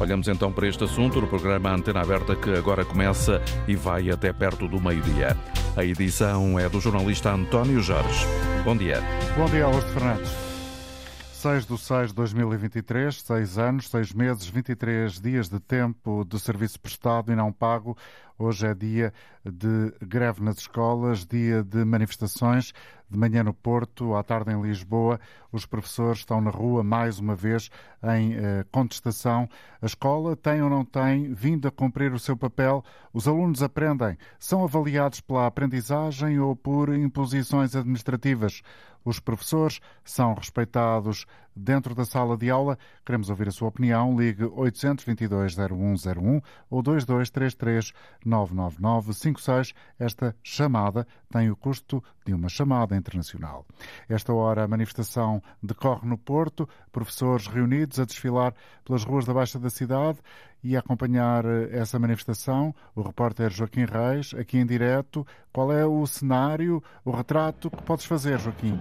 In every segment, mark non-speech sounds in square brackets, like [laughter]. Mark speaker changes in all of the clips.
Speaker 1: Olhamos então para este assunto no programa Antena Aberta que agora começa e vai até perto do meio-dia. A edição é do jornalista António Jorge. Bom dia.
Speaker 2: Bom dia, Augusto Fernandes. 6 de 6 de 2023, 6 anos, 6 meses, 23 dias de tempo de serviço prestado e não pago. Hoje é dia de greve nas escolas, dia de manifestações. De manhã no Porto, à tarde em Lisboa, os professores estão na rua mais uma vez em eh, contestação. A escola tem ou não tem vindo a cumprir o seu papel? Os alunos aprendem? São avaliados pela aprendizagem ou por imposições administrativas? Os professores são respeitados dentro da sala de aula? Queremos ouvir a sua opinião. Ligue 822-0101 ou 2233-99956. Esta chamada tem o custo de uma chamada internacional. Esta hora a manifestação decorre no Porto, professores reunidos a desfilar pelas ruas da Baixa da cidade e acompanhar eh, essa manifestação, o repórter Joaquim Reis, aqui em direto. Qual é o cenário, o retrato que podes fazer, Joaquim?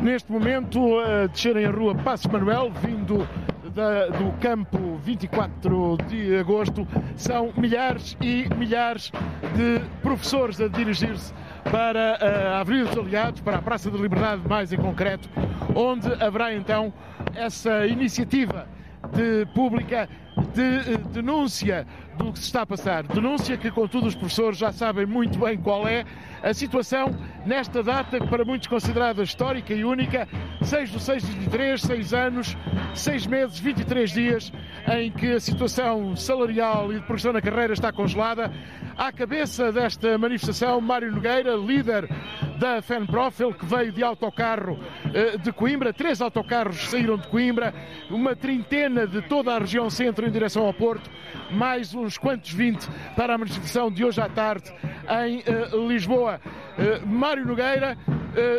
Speaker 3: Neste momento, a descerem a rua Passo Manuel, vindo da, do campo 24 de agosto, são milhares e milhares de professores a dirigir-se para a Avenida dos Aliados, para a Praça da Liberdade, mais em concreto, onde haverá então essa iniciativa de pública de eh, denúncia do que se está a passar. Denúncia que, contudo, os professores já sabem muito bem qual é a situação nesta data, para muitos considerada histórica e única, 6 do 6 de 23, 6 anos, 6 meses, 23 dias, em que a situação salarial e de progressão na carreira está congelada. À cabeça desta manifestação, Mário Nogueira, líder da FENPROF, ele que veio de autocarro eh, de Coimbra, três autocarros saíram de Coimbra, uma trintena de toda a região centro em direção ao Porto, mais uns quantos 20 para a manifestação de hoje à tarde em uh, Lisboa. Uh, Mário Nogueira,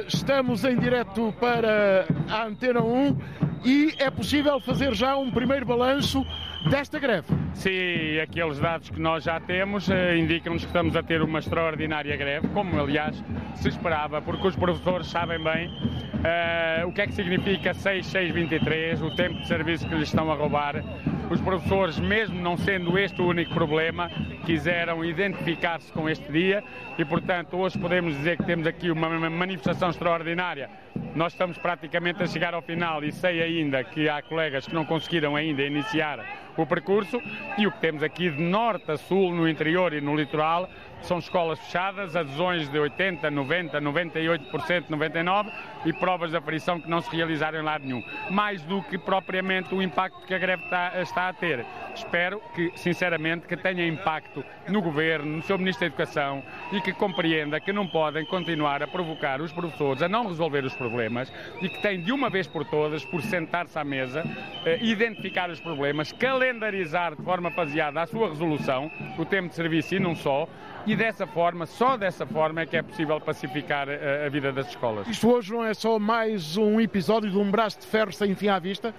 Speaker 3: estamos em direto para a Antena 1 e é possível fazer já um primeiro balanço desta greve.
Speaker 4: Sim, aqueles dados que nós já temos indicam-nos que estamos a ter uma extraordinária greve, como aliás se esperava, porque os professores sabem bem uh, o que é que significa 6623, o tempo de serviço que lhes estão a roubar. Os professores, mesmo não sendo este o único problema, quiseram identificar-se com este dia e, portanto, hoje podemos dizer que temos aqui uma manifestação extraordinária. Nós estamos praticamente a chegar ao final e sei ainda que há colegas que não conseguiram ainda iniciar o percurso e o que temos aqui de norte a sul, no interior e no litoral, são escolas fechadas, adesões de 80, 90, 98%, 99% e provas de aferição que não se realizaram em lado nenhum. Mais do que propriamente o impacto que a greve está, está a ter. Espero que, sinceramente, que tenha impacto no Governo, no seu Ministro da Educação e que compreenda que não podem continuar a provocar os professores a não resolver os problemas e que têm de uma vez por todas, por sentar-se à mesa, eh, identificar os problemas, calendarizar de forma faseada a sua resolução, o tempo de serviço e não só, e dessa forma, só dessa forma é que é possível pacificar a, eh, a vida das escolas.
Speaker 3: Isto hoje não é só mais um episódio de um braço de ferro sem fim à vista?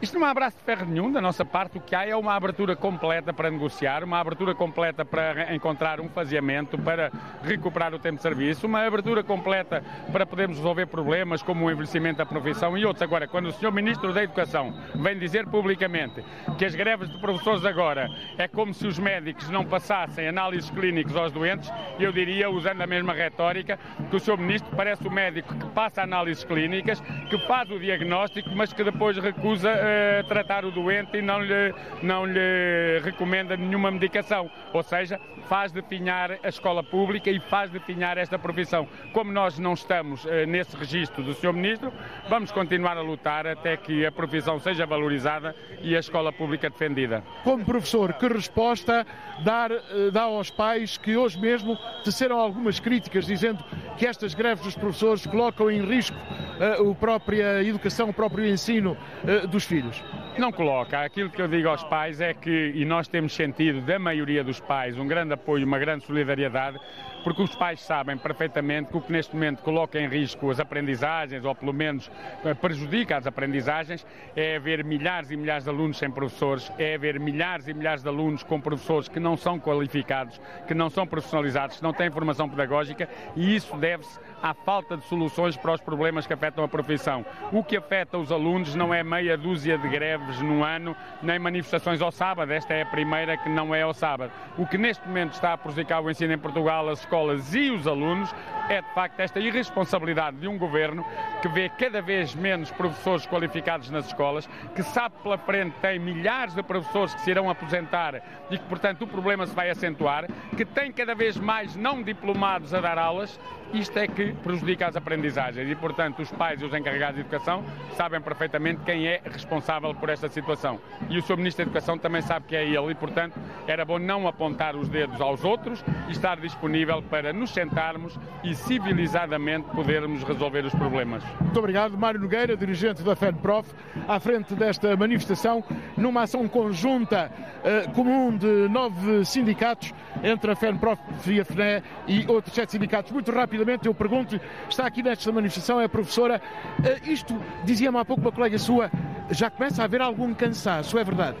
Speaker 4: Isto não há abraço de ferro nenhum da nossa parte. O que há é uma abertura completa para negociar, uma abertura completa para encontrar um faseamento, para recuperar o tempo de serviço, uma abertura completa para podermos resolver problemas como o envelhecimento da profissão e outros. Agora, quando o Sr. Ministro da Educação vem dizer publicamente que as greves de professores agora é como se os médicos não passassem análises clínicas aos doentes, eu diria, usando a mesma retórica, que o Sr. Ministro parece o médico que passa análises clínicas, que faz o diagnóstico, mas que depois recusa uh, tratar o doente e não lhe, não lhe recomenda nenhuma medicação. Ou seja, faz definhar a escola pública e faz definhar esta profissão. Como nós não estamos uh, nesse registro do Sr. Ministro, vamos continuar a lutar até que a profissão seja valorizada e a escola pública defendida.
Speaker 3: Como professor, que resposta dar, uh, dá aos pais que hoje mesmo teceram algumas críticas dizendo que estas greves dos professores colocam em risco uh, a própria educação, o próprio ensino dos filhos? Filhos?
Speaker 4: Não coloca. Aquilo que eu digo aos pais é que, e nós temos sentido da maioria dos pais, um grande apoio, uma grande solidariedade, porque os pais sabem perfeitamente que o que neste momento coloca em risco as aprendizagens, ou pelo menos eh, prejudica as aprendizagens, é haver milhares e milhares de alunos sem professores, é haver milhares e milhares de alunos com professores que não são qualificados, que não são profissionalizados, que não têm formação pedagógica e isso deve-se à falta de soluções para os problemas que afetam a profissão. O que afeta os alunos não é meia dúzia de greves no ano, nem manifestações ao sábado. Esta é a primeira que não é ao sábado. O que neste momento está a prejudicar o ensino em Portugal, as escolas e os alunos, é de facto esta irresponsabilidade de um governo que vê cada vez menos professores qualificados nas escolas, que sabe pela frente tem milhares de professores que se irão aposentar e que, portanto, o problema se vai acentuar, que tem cada vez mais não diplomados a dar aulas. Isto é que prejudica as aprendizagens e, portanto, os pais e os encarregados de educação sabem perfeitamente quem é responsável por esta situação. E o Sr. Ministro da Educação também sabe que é ele e, portanto, era bom não apontar os dedos aos outros e estar disponível para nos sentarmos e civilizadamente podermos resolver os problemas.
Speaker 3: Muito obrigado. Mário Nogueira, dirigente da FENPROF, à frente desta manifestação, numa ação conjunta uh, comum de nove sindicatos, entre a FENPROF e a FNE e outros sete sindicatos. Muito rapidamente, eu pergunto, está aqui nesta manifestação, é professora, uh, isto, dizia-me há pouco uma colega sua, já começa a haver algum cansaço, é verdade?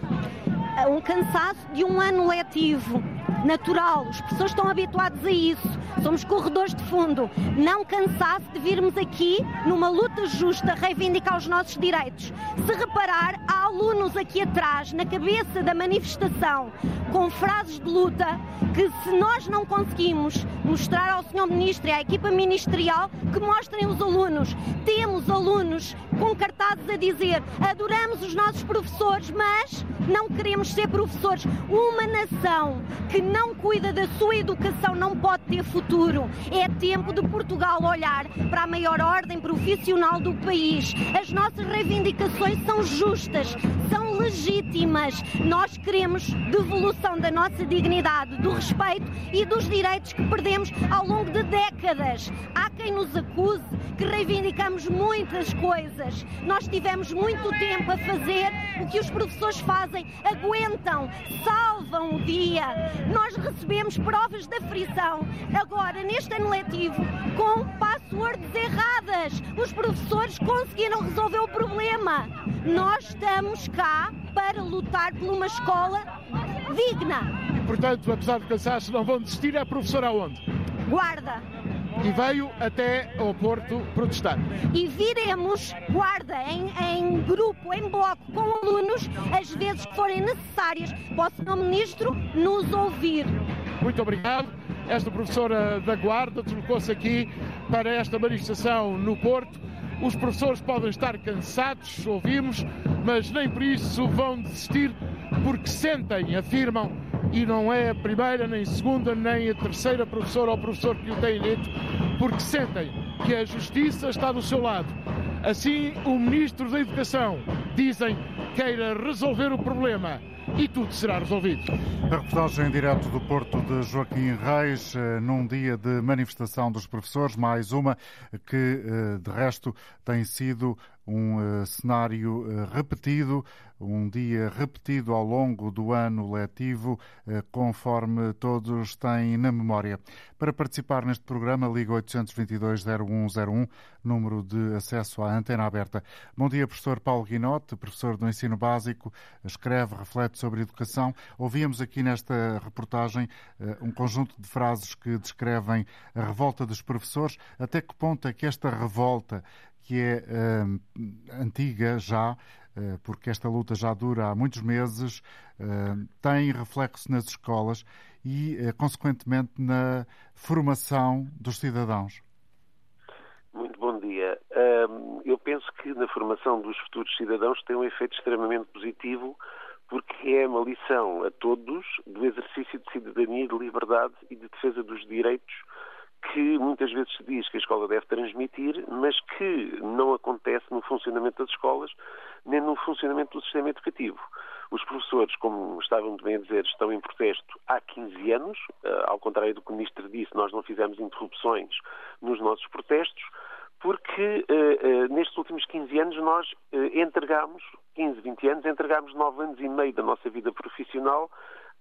Speaker 5: Um cansaço de um ano letivo natural. As pessoas estão habituadas a isso. Somos corredores de fundo. Não cansasse de virmos aqui numa luta justa reivindicar os nossos direitos. Se reparar, há alunos aqui atrás, na cabeça da manifestação, com frases de luta que se nós não conseguimos mostrar ao Sr. Ministro e à equipa ministerial, que mostrem os alunos. Temos alunos com cartazes a dizer adoramos os nossos professores, mas não queremos ser professores. Uma nação que não cuida da sua educação não pode ter futuro. É tempo de Portugal olhar para a maior ordem profissional do país. As nossas reivindicações são justas, são legítimas. Nós queremos devolução da nossa dignidade, do respeito e dos direitos que perdemos ao longo de décadas. Há quem nos acuse que reivindicamos muitas coisas. Nós tivemos muito tempo a fazer o que os professores fazem, aguentam, salvam o dia. Nós recebemos provas da frição, agora neste ano letivo, com passwords erradas. Os professores conseguiram resolver o problema. Nós estamos cá para lutar por uma escola digna.
Speaker 3: E, portanto, apesar do cansaço, não vão desistir. É a professora aonde?
Speaker 5: Guarda.
Speaker 3: E veio até ao Porto protestar.
Speaker 5: E viremos guarda em, em grupo, em bloco, com alunos, as vezes que forem necessárias, para o Sr. Ministro nos ouvir.
Speaker 3: Muito obrigado. Esta professora da Guarda deslocou-se aqui para esta manifestação no Porto. Os professores podem estar cansados, ouvimos, mas nem por isso vão desistir, porque sentem, afirmam, e não é a primeira, nem a segunda, nem a terceira professora ou professor que o tem dito, porque sentem que a justiça está do seu lado. Assim, o Ministro da Educação, dizem, queira resolver o problema e tudo será resolvido.
Speaker 2: A reportagem em direto do Porto de Joaquim Reis, eh, num dia de manifestação dos professores, mais uma que, eh, de resto, tem sido um uh, cenário uh, repetido, um dia repetido ao longo do ano letivo, uh, conforme todos têm na memória. Para participar neste programa, liga 822-0101, número de acesso à antena aberta. Bom dia, professor Paulo Guinote, professor do ensino básico, escreve, reflete sobre educação. Ouvíamos aqui nesta reportagem um conjunto de frases que descrevem a revolta dos professores. Até que ponto é que esta revolta que é uh, antiga já, uh, porque esta luta já dura há muitos meses, uh, tem reflexo nas escolas e, consequentemente, na formação dos cidadãos.
Speaker 6: Muito bom dia. eu penso que na formação dos futuros cidadãos tem um efeito extremamente positivo porque é uma lição a todos do exercício de cidadania, de liberdade e de defesa dos direitos que muitas vezes se diz que a escola deve transmitir, mas que não acontece no funcionamento das escolas nem no funcionamento do sistema educativo. Os professores, como estavam bem a dizer, estão em protesto há 15 anos. Eh, ao contrário do que o Ministro disse, nós não fizemos interrupções nos nossos protestos, porque uh, uh, nestes últimos 15 anos nós entregamos, 15, 20 anos, entregamos 9 anos e meio da nossa vida profissional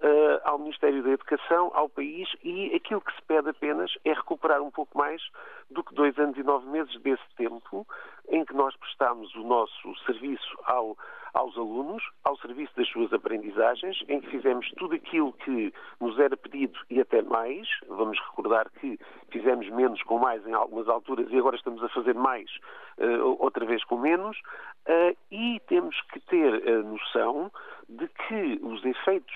Speaker 6: uh, ao Ministério da Educação, ao país, e aquilo que se pede apenas é recuperar um pouco mais do que dois anos e nove meses desse tempo em que nós prestámos o nosso serviço ao, aos alunos, ao serviço das suas aprendizagens, em que fizemos tudo aquilo que nos era pedido e até mais. Vamos recordar que fizemos menos com mais em algumas alturas e agora estamos a fazer mais uh, outra vez com menos. Uh, e temos que ter a noção de que os efeitos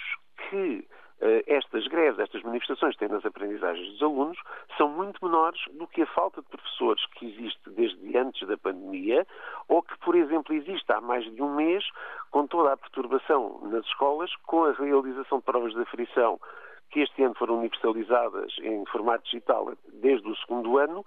Speaker 6: que eh, estas greves, estas manifestações que têm nas aprendizagens dos alunos são muito menores do que a falta de professores que existe desde antes da pandemia ou que, por exemplo, existe há mais de um mês com toda a perturbação nas escolas, com a realização de provas de aferição que este ano foram universalizadas em formato digital desde o segundo ano,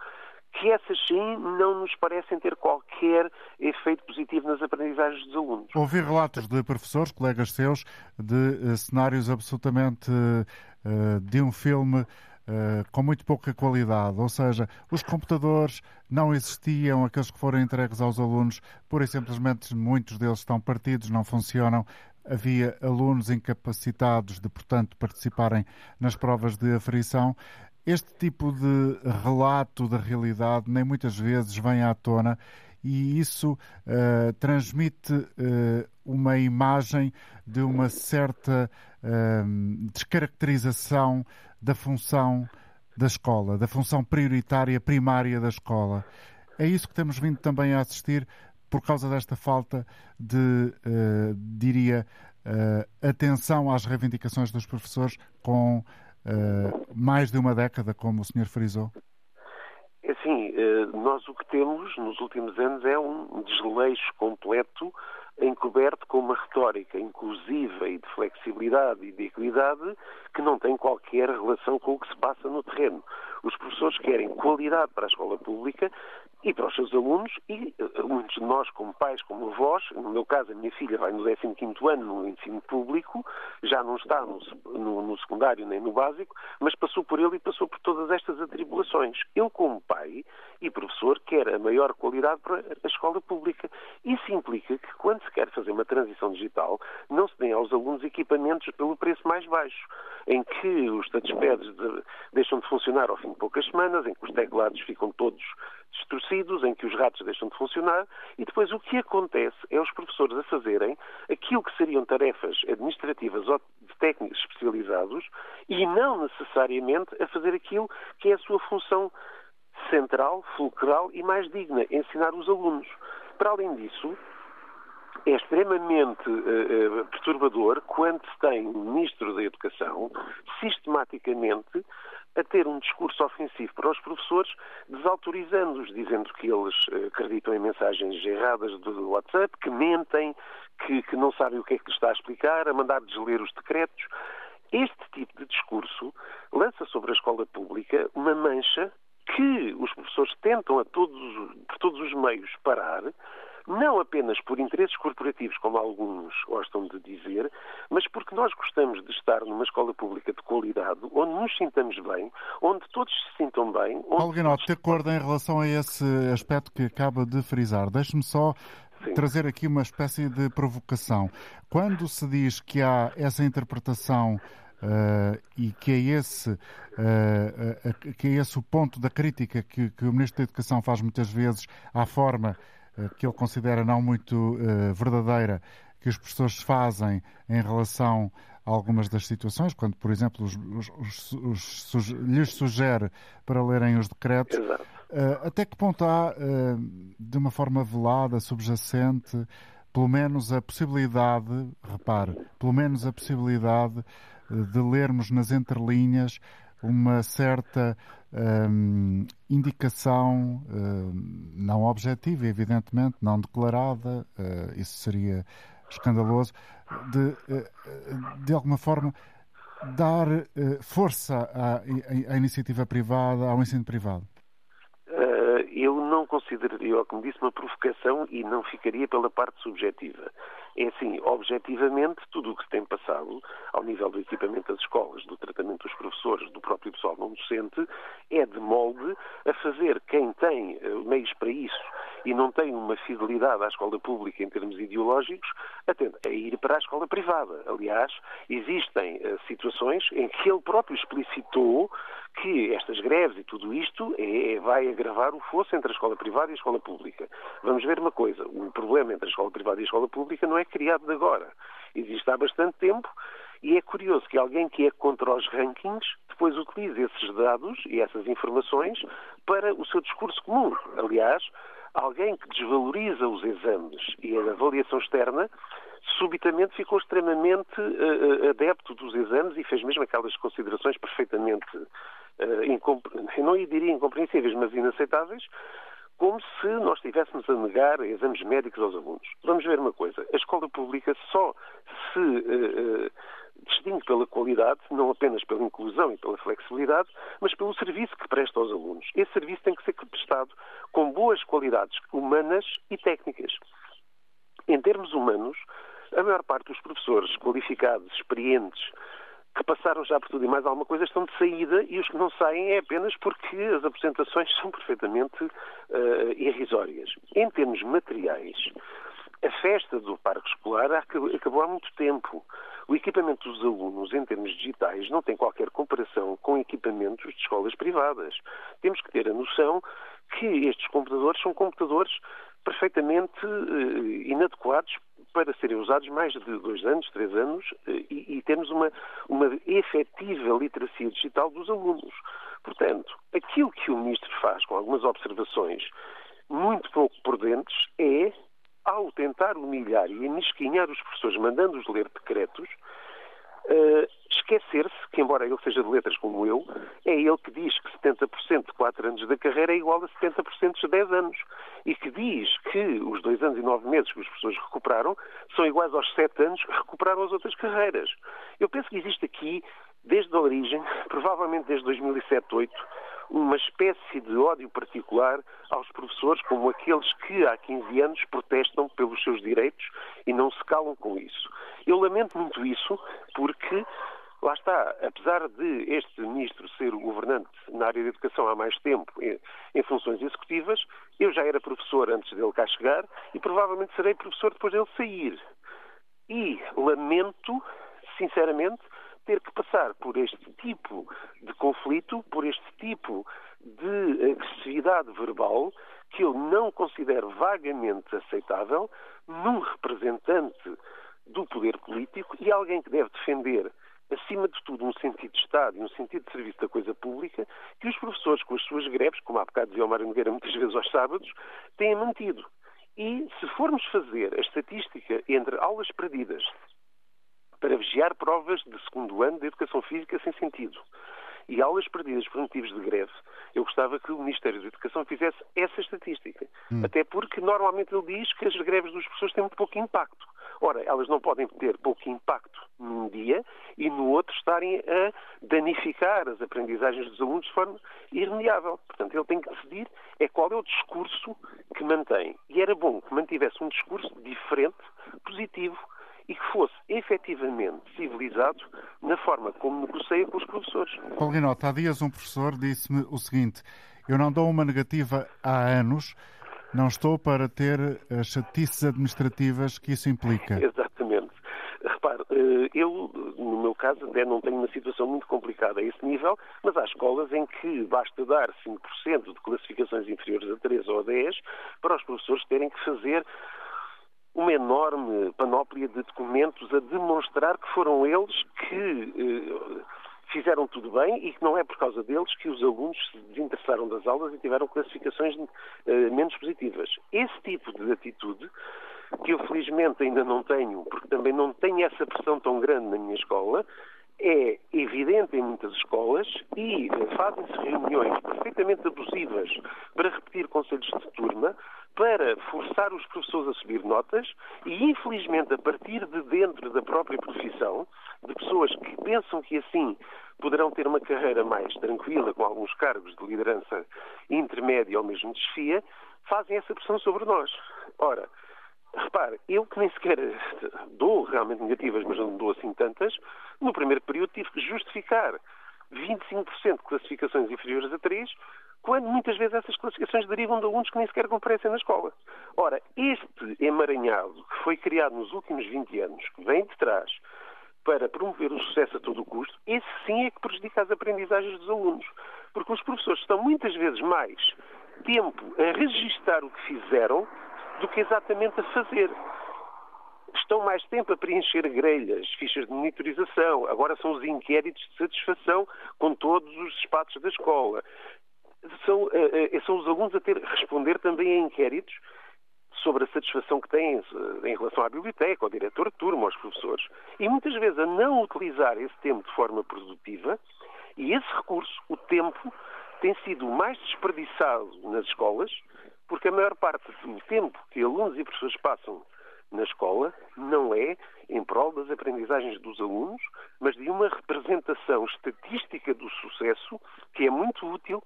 Speaker 6: que essas sim não nos parecem ter qualquer efeito positivo nas aprendizagens dos alunos.
Speaker 2: Ouvi relatos de professores, colegas seus, de uh, cenários absolutamente uh, de um filme Uh, com muito pouca qualidade, ou seja, os computadores não existiam, aqueles que foram entregues aos alunos, pura e simplesmente muitos deles estão partidos, não funcionam. Havia alunos incapacitados de, portanto, participarem nas provas de aferição este tipo de relato da realidade nem muitas vezes vem à tona e isso uh, transmite uh, uma imagem de uma certa uh, descaracterização da função da escola, da função prioritária, primária da escola. É isso que temos vindo também a assistir por causa desta falta de, diria, atenção às reivindicações dos professores com uh, mais de uma década, como o senhor frisou?
Speaker 6: É assim, uh, nós o que temos nos últimos anos é um desleixo completo encoberto com uma retórica inclusiva e de flexibilidade e de equidade que não tem qualquer relação com o que se passa no terreno. Os professores querem qualidade para a escola pública e para os seus alunos e eh, muitos de nós, como pais, como avós, no meu caso, a minha filha vai no 15º ano no ensino público, já não está no, no, no, secundário nem no básico, mas passou por ele e passou por todas estas atribulações. Eu, como pai e professor, quero a maior qualidade para a escola pública. Isso implica que, quando se quer fazer uma transição digital, não se dê aos alunos equipamentos pelo preço mais baixo, em que os touchpads de, deixam de funcionar ao fim de poucas semanas, em que os teclados ficam todos distorcidos, em que os ratos deixam de funcionar, e depois o que acontece é os professores a fazerem aquilo que seriam tarefas administrativas ou de técnicos especializados e não necessariamente a fazer aquilo que é a sua função central, fulcral e mais digna, ensinar os alunos. Para além disso, é extremamente uh, perturbador quando se tem um Ministro da Educação sistematicamente a ter um discurso ofensivo para os professores, desautorizando-os, dizendo que eles uh, acreditam em mensagens erradas do WhatsApp, que mentem, que, que não sabem o que é que lhes está a explicar, a mandar desler os decretos. Este tipo de discurso lança sobre a escola pública uma mancha que os professores tentam a todos, por todos os meios parar, não apenas por interesses corporativos, como alguns gostam de dizer, mas porque nós gostamos de estar numa escola pública de qualidade, onde nos sintamos bem, onde todos se sintam bem. Onde
Speaker 2: Paulo Guinote, de acordo em relação a esse aspecto que acaba de frisar, deixe-me só Sim. trazer aqui uma espécie de provocação. Quando se diz que há essa interpretação Uh, e que é, esse, uh, uh, que é esse o ponto da crítica que, que, o Ministro da Educação faz muitas vezes à forma que ele considera não muito verdadeira que os professores fazem em relação a algumas das situações, quando, por exemplo, os, os, os, lhes sugere para lerem os decretos. até que ponto há, de uma forma velada, subjacente, pelo menos a possibilidade, repare, pelo menos a possibilidade de lermos nas entrelinhas uma certa hum, indicação hum, não objetiva, evidentemente, não declarada, uh, isso seria escandaloso, de, uh, de alguma forma dar força à, à, iniciativa privada, ao ensino privado?
Speaker 6: Consideraria, como disse, uma provocação e não ficaria pela parte subjetiva. É assim, objetivamente, tudo o que se tem passado ao nível do equipamento das escolas, do tratamento dos professores, do próprio pessoal não docente, é de molde a fazer quem tem uh, meios para isso e não tem uma fidelidade à escola pública em termos ideológicos, atende a ir para a escola privada. Aliás, existem uh, situações em que ele próprio explicitou que estas greves e tudo isto é, vai agravar o fosso entre a escola privada e a escola pública. Vamos ver uma coisa: o problema entre a escola privada e a escola pública não é criado de agora. Existe há bastante tempo e é curioso que alguém que é contra os rankings depois utilize esses dados e essas informações para o seu discurso comum. Aliás, alguém que desvaloriza os exames e a avaliação externa subitamente ficou extremamente uh, adepto dos exames e fez mesmo aquelas considerações perfeitamente, uh, não diria incompreensíveis, mas inaceitáveis, como se nós estivéssemos a negar exames médicos aos alunos. Vamos ver uma coisa: a escola pública só se uh, distingue pela qualidade, não apenas pela inclusão e pela flexibilidade, mas pelo serviço que presta aos alunos. Esse serviço tem que ser prestado com boas qualidades humanas e técnicas. Em termos humanos, a maior parte dos professores qualificados, experientes, que passaram já por tudo e mais alguma coisa estão de saída e os que não saem é apenas porque as apresentações são perfeitamente uh, irrisórias. Em termos materiais, a festa do parque escolar acabou há muito tempo. O equipamento dos alunos, em termos digitais, não tem qualquer comparação com equipamentos de escolas privadas. Temos que ter a noção que estes computadores são computadores perfeitamente uh, inadequados para serem usados mais de dois anos, três anos, uh, e, e termos uma, uma efetiva literacia digital dos alunos. Portanto, aquilo que o Ministro faz com algumas observações muito pouco prudentes é, ao tentar humilhar e emisquinhar os professores, mandando-os ler decretos, Uh, esquecer-se que, embora ele seja de letras como eu, é ele que diz que 70% de 4 anos da carreira é igual a 70% de 10 anos. E que diz que os 2 anos e 9 meses que os professores recuperaram são iguais aos 7 anos que recuperaram as outras carreiras. Eu penso que existe aqui, desde a origem, provavelmente desde 2007, 2008, uma espécie de ódio particular aos professores, como aqueles que há 15 anos protestam pelos seus direitos e não se calam com isso. Eu lamento muito isso, porque Lá está, apesar de este ministro ser o governante na área da educação há mais tempo, em, funções executivas, eu já era professor antes dele cá chegar e provavelmente serei professor depois dele sair. E lamento, sinceramente, ter que passar por este tipo de conflito, por este tipo de agressividade verbal, que eu não considero vagamente aceitável num representante do poder político e alguém que deve defender, acima de tudo, um sentido de Estado e um sentido de serviço da coisa pública, que os professores, com as suas greves, como há bocado dizia o Mário Nogueira muitas vezes aos sábados, têm mantido. E se formos fazer a estatística entre aulas perdidas para vigiar provas de segundo ano de educação física sem sentido, e aulas perdidas por motivos de greve, eu gostava que o Ministério da Educação fizesse essa estatística. Hum. Até porque normalmente ele diz que as greves dos professores têm muito pouco impacto. Ora, elas não podem ter pouco impacto num dia e no outro estarem a danificar as aprendizagens dos alunos de forma irremediável. Portanto, ele tem que decidir é qual é o discurso que mantém. E era bom que mantivesse um discurso diferente, positivo, e que fosse efetivamente civilizado na forma como negocia com os professores.
Speaker 2: Paulo Guinota, há dias um professor disse-me o seguinte: eu não dou uma negativa há anos, não estou para ter as chatices administrativas que isso implica. [laughs]
Speaker 6: Exatamente. Repare, eh, eu, no meu caso, não tenho uma situação muito complicada a esse nível, mas há escolas em que basta dar 5% de classificações inferiores a 3 ou a 10 para os professores terem que fazer uma enorme panóplia de documentos a demonstrar que foram eles que eh, fizeram tudo bem e que não é por causa deles que os alunos se desinteressaram das aulas e tiveram classificações eh, menos positivas. Esse tipo de atitude, que eu felizmente ainda não tenho, porque também não tenho essa pressão tão grande na minha escola, é evidente em muitas escolas e eh, fazem-se reuniões perfeitamente abusivas para repetir conselhos de turma, para forçar os professores a subir notas e, infelizmente, a partir de dentro da própria profissão, de pessoas que pensam que assim poderão ter uma carreira mais tranquila, com alguns cargos de liderança intermédia ou mesmo desfia, fazem essa pressão sobre nós. Ora, repare, eu que nem sequer dou realmente negativas, mas não dou assim tantas, no primeiro período tive que justificar 25% de classificações inferiores a 3 quando muitas vezes essas classificações derivam de alunos que nem sequer comparecem na escola. Ora, este emaranhado que foi criado nos últimos 20 anos, que vem de trás para promover o sucesso a todo o custo, esse sim é que prejudica as aprendizagens dos alunos. Porque os professores estão muitas vezes mais tempo a registar o que fizeram do que exatamente a fazer. Estão mais tempo a preencher grelhas, fichas de monitorização, agora são os inquéritos de satisfação com todos os espaços da escola. São, uh, uh, são os alunos a ter responder também a inquéritos sobre a satisfação que têm eh, em relação à biblioteca, ao diretor de turma, aos professores. E muitas vezes a não utilizar esse tempo de forma produtiva, e esse recurso, o tempo, tem sido mais desperdiçado nas escolas, porque a maior parte do tempo que alunos e professores passam na escola não é em prol das aprendizagens dos alunos, mas de uma representação estatística do sucesso que é muito útil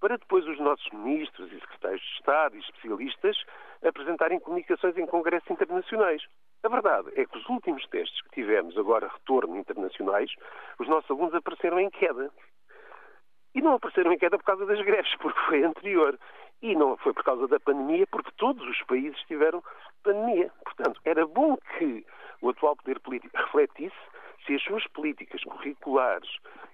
Speaker 6: para depois os nossos ministros e secretários de Estado e especialistas apresentarem comunicações em congressos internacionais. A verdade é que os últimos testes que tivemos, agora retorno internacionais, os nossos alunos apareceram em queda. E não apareceram em queda por causa das greves, [laughs] porque foi anterior. E não foi por causa da pandemia, porque todos os países tiveram pandemia. Portanto, era bom que o atual poder político refletisse se as suas políticas curriculares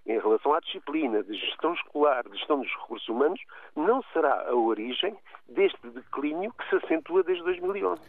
Speaker 6: em relação à disciplina de gestão escolar, de gestão dos recursos humanos, não será a origem deste declínio que se acentua desde 2011.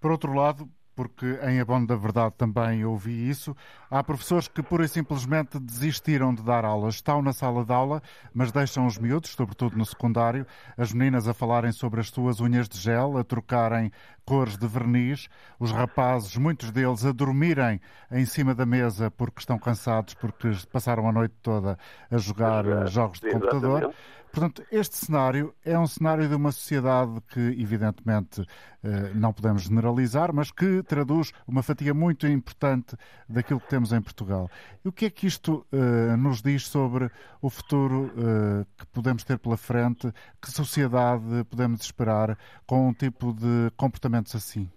Speaker 2: Por outro lado, porque em abono da verdade também ouvi isso. Há professores que pura e simplesmente desistiram de dar aulas. Estão na sala de aula, mas deixam os miúdos, sobretudo no secundário, as meninas a falarem sobre as suas unhas de gel, a trocarem cores de verniz, os rapazes, muitos deles, a dormirem em cima da mesa porque estão cansados, porque passaram a noite toda a jogar jogos de computador. Portanto, este cenário é um cenário de uma sociedade que, evidentemente, eh, não podemos generalizar, mas que traduz uma fatia muito importante daquilo que temos em Portugal. E o que é que isto uh, nos diz sobre o futuro que podemos ter pela frente? Que sociedade podemos esperar com um tipo de assim?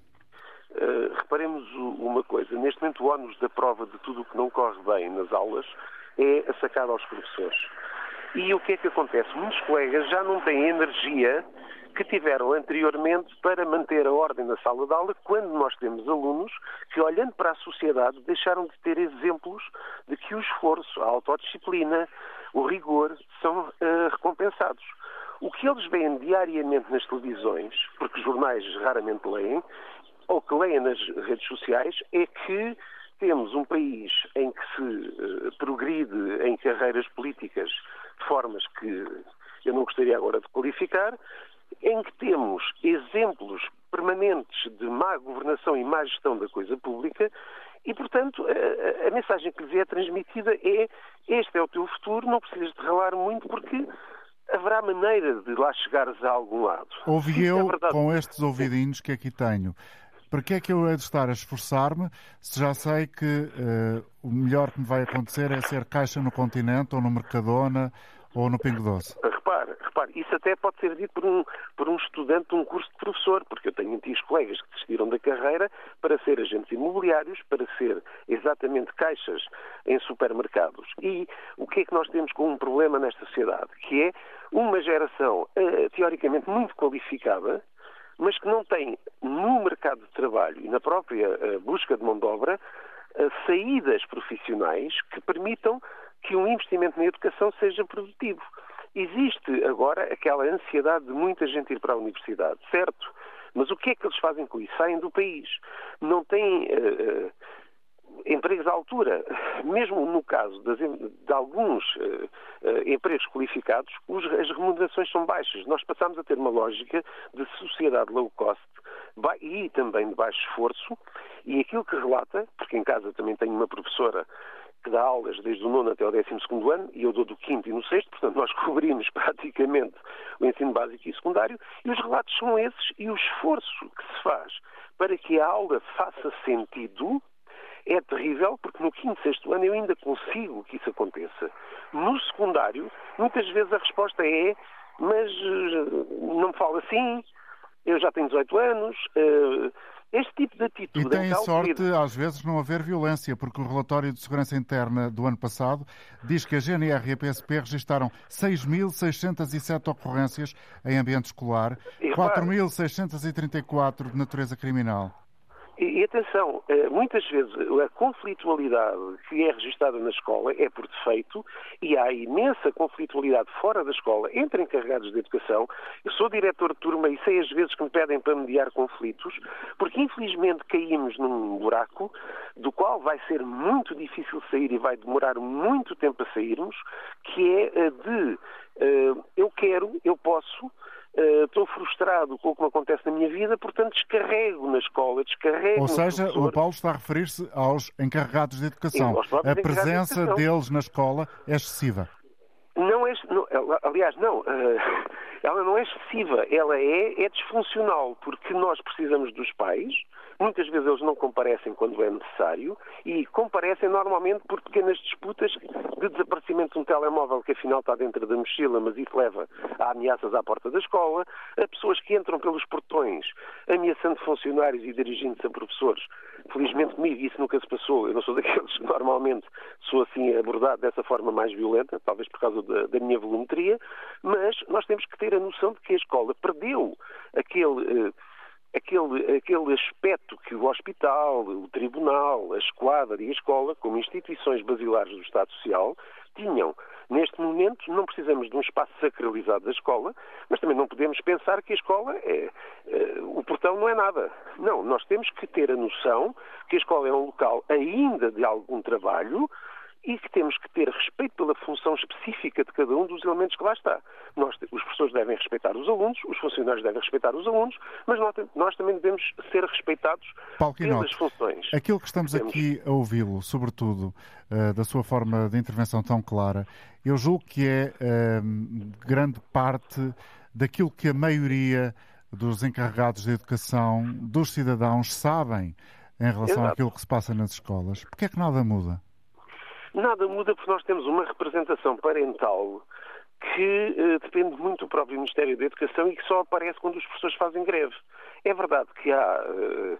Speaker 6: Uh, reparemos uma coisa. Neste momento, o ónus da prova de tudo o que não corre bem nas aulas é sacado aos professores. E o que é que acontece? Muitos colegas já não têm energia que tiveram anteriormente para manter a ordem na sala de aula, quando nós temos alunos que, olhando para a sociedade, deixaram de ter exemplos de que o esforço, a autodisciplina, o rigor são uh, recompensados. O que eles veem diariamente nas televisões, porque os jornais raramente leem, ou que leem nas redes sociais, é que temos um país em que se uh, progride em carreiras políticas de formas que eu não gostaria agora de qualificar, em que temos exemplos permanentes de má governação e má gestão da coisa pública e, portanto, a, a, mensagem que lhes é transmitida é este é o teu futuro, não precisas de ralar muito porque haverá maneira de lá chegares a algum lado.
Speaker 2: Ouvi é eu, é com estes ouvidinhos que aqui tenho, para que é que eu hei de estar a esforçar-me se já sei que uh, o melhor que me vai acontecer é ser caixa no Continente ou no Mercadona ou no Pingo Doce?
Speaker 6: Repare, isso até pode ser dito por um, por um estudante de um curso de professor, porque eu tenho antigos colegas que desistiram da carreira para ser agentes imobiliários, para ser exatamente caixas em supermercados. E o que é que nós temos com um problema nesta sociedade? Que é uma geração uh, teoricamente muito qualificada, mas que não tem no mercado de trabalho e na própria uh, busca de mão de obra uh, saídas profissionais que permitam que um investimento na educação seja produtivo. Existe agora aquela ansiedade de muita gente ir para a universidade, certo? Mas o que é que eles fazem com isso? Saem do país. Não têm uh, empregos à altura. Mesmo no caso das, de alguns uh, uh, empregos qualificados, os, as remunerações são baixas. Nós passamos a ter uma lógica de sociedade low cost e também de baixo esforço. E aquilo que relata, porque em casa também tenho uma professora que dá aulas desde o nono até o décimo segundo ano, e eu dou do quinto e no sexto, portanto nós [laughs] cobrimos praticamente o ensino básico e secundário, e os relatos são esses, e o esforço que se faz para que a aula faça sentido é terrível, porque no quinto, sexto ano eu ainda consigo que isso aconteça. No secundário, muitas vezes a resposta é, mas eh, não me fala assim, eu já tenho 18 anos, uh, este tipo de atitude
Speaker 2: e tem sorte, às vezes, não haver violência, porque o relatório de segurança interna do ano passado diz que a GNR e a PSP registaram 6.607 ocorrências em ambiente escolar, 4.634 de natureza criminal.
Speaker 6: E, atenção, eh, muitas vezes a conflitualidade que é registada na escola é por defeito e há imensa conflitualidade fora da escola entre encarregados de educação. Eu sou diretor de turma e sei as vezes que me pedem para mediar conflitos, porque infelizmente caímos num buraco do qual vai ser muito difícil sair e vai demorar muito tempo a sairmos, que é de eh, eu quero, eu posso, estou frustrado com o que me acontece na minha vida, portanto descarrego na escola, descarrego.
Speaker 2: Ou seja, o Paulo está a referir-se aos encarregados de educação. A presença de deles na escola é excessiva.
Speaker 6: Não é, não, aliás, não. Uh, ela não é excessiva, ela é, é disfuncional, porque nós precisamos dos pais, Muitas vezes eles não comparecem quando é necessário e comparecem normalmente por pequenas disputas de desaparecimento de um telemóvel que afinal está dentro da mochila, mas isso leva a ameaças à porta da escola, a pessoas que entram pelos portões ameaçando funcionários e dirigindo-se a professores. Felizmente comigo isso nunca se passou. Eu não sou daqueles que normalmente sou assim abordado dessa forma mais violenta, talvez por causa da, da minha volumetria, mas nós temos que ter a noção de que a escola perdeu aquele. Uh, aquele, aquele aspecto que o hospital, o tribunal, a esquadra e a escola, como instituições basilares do Estado Social, tinham. Neste momento, não precisamos de um espaço sacralizado da escola, mas também não podemos pensar que a escola é. é o portão não é nada. Não, nós temos que ter a noção que a escola é um local ainda de algum trabalho, e que temos que ter respeito pela função específica de cada um dos elementos que lá está. Nós, os professores devem respeitar os alunos, os funcionários devem respeitar os alunos, mas nós, nós também devemos ser respeitados Paulo pelas funções.
Speaker 2: Aquilo que estamos temos... aqui a ouvi-lo, sobretudo uh, da sua forma de intervenção tão clara, eu julgo que é uh, grande parte daquilo que a maioria dos encarregados de educação, dos cidadãos, sabem em relação Exato. àquilo que se passa nas escolas. Porquê é que nada muda?
Speaker 6: Nada muda porque nós temos uma representação parental que eh, depende muito do próprio Ministério da Educação e que só aparece quando os professores fazem greve. É verdade que há eh,